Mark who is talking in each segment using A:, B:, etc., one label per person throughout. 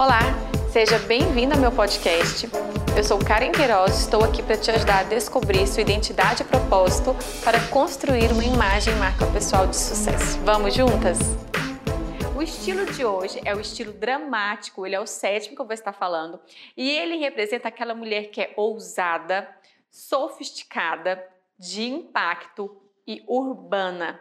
A: Olá, seja bem-vindo ao meu podcast. Eu sou Karen Queiroz e estou aqui para te ajudar a descobrir sua identidade e propósito para construir uma imagem marca pessoal de sucesso. Vamos juntas? O estilo de hoje é o estilo dramático, ele é o sétimo que eu vou estar falando, e ele representa aquela mulher que é ousada, sofisticada, de impacto, e urbana.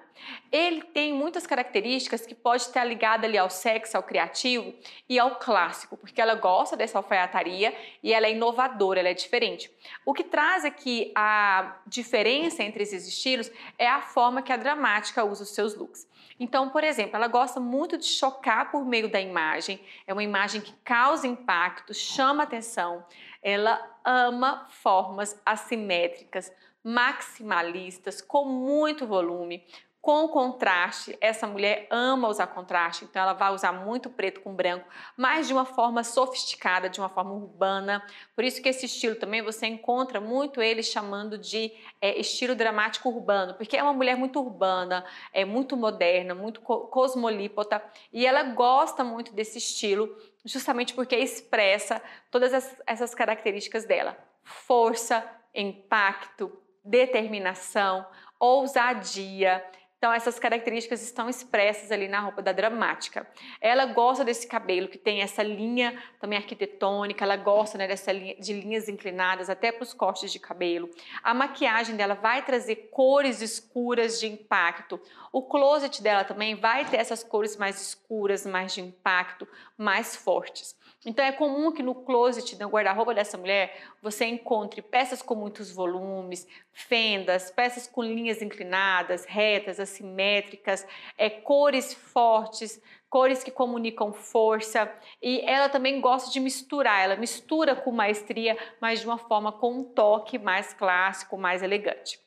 A: Ele tem muitas características que pode estar ligada ali ao sexo, ao criativo e ao clássico, porque ela gosta dessa alfaiataria e ela é inovadora, ela é diferente. O que traz aqui a diferença entre esses estilos é a forma que a dramática usa os seus looks. Então, por exemplo, ela gosta muito de chocar por meio da imagem, é uma imagem que causa impacto, chama atenção. Ela ama formas assimétricas, maximalistas, com muito volume, com contraste. Essa mulher ama usar contraste, então ela vai usar muito preto com branco, mas de uma forma sofisticada, de uma forma urbana. Por isso que esse estilo também você encontra muito ele chamando de é, estilo dramático urbano, porque é uma mulher muito urbana, é muito moderna, muito cosmolípota e ela gosta muito desse estilo, justamente porque expressa todas essas características dela: força, impacto, determinação, ousadia. Então, essas características estão expressas ali na roupa da dramática. Ela gosta desse cabelo que tem essa linha também arquitetônica, ela gosta né, dessa linha, de linhas inclinadas até para os cortes de cabelo. A maquiagem dela vai trazer cores escuras de impacto. O closet dela também vai ter essas cores mais escuras, mais de impacto, mais fortes. Então é comum que no closet, no guarda-roupa dessa mulher, você encontre peças com muitos volumes, fendas, peças com linhas inclinadas, retas, assimétricas, é, cores fortes, cores que comunicam força. E ela também gosta de misturar, ela mistura com maestria, mas de uma forma com um toque mais clássico, mais elegante.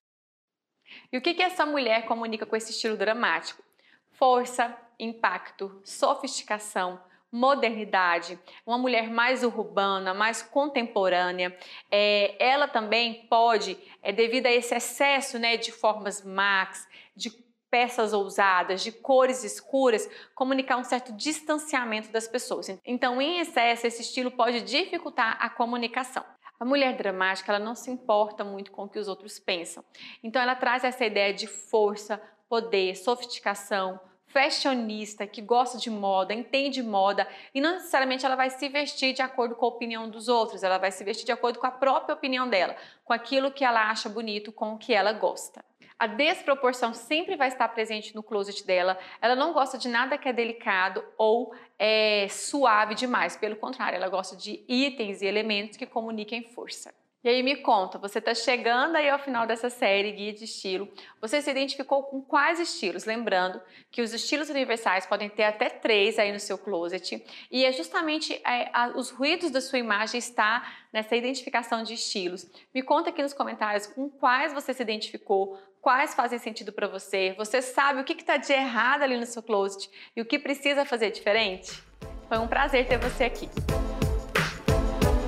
A: E o que, que essa mulher comunica com esse estilo dramático? Força, impacto, sofisticação, modernidade, uma mulher mais urbana, mais contemporânea. É, ela também pode, é, devido a esse excesso né, de formas max, de peças ousadas, de cores escuras, comunicar um certo distanciamento das pessoas. Então, em excesso, esse estilo pode dificultar a comunicação. A mulher dramática, ela não se importa muito com o que os outros pensam. Então, ela traz essa ideia de força, poder, sofisticação, fashionista, que gosta de moda, entende moda e não necessariamente ela vai se vestir de acordo com a opinião dos outros, ela vai se vestir de acordo com a própria opinião dela, com aquilo que ela acha bonito, com o que ela gosta. A desproporção sempre vai estar presente no closet dela. Ela não gosta de nada que é delicado ou é, suave demais. Pelo contrário, ela gosta de itens e elementos que comuniquem força. E aí me conta, você está chegando aí ao final dessa série Guia de Estilo, você se identificou com quais estilos? Lembrando que os estilos universais podem ter até três aí no seu closet e é justamente é, a, os ruídos da sua imagem está nessa identificação de estilos. Me conta aqui nos comentários com quais você se identificou, quais fazem sentido para você, você sabe o que está de errado ali no seu closet e o que precisa fazer diferente? Foi um prazer ter você aqui.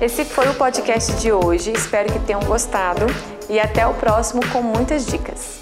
A: Esse foi o podcast de hoje. Espero que tenham gostado e até o próximo com muitas dicas.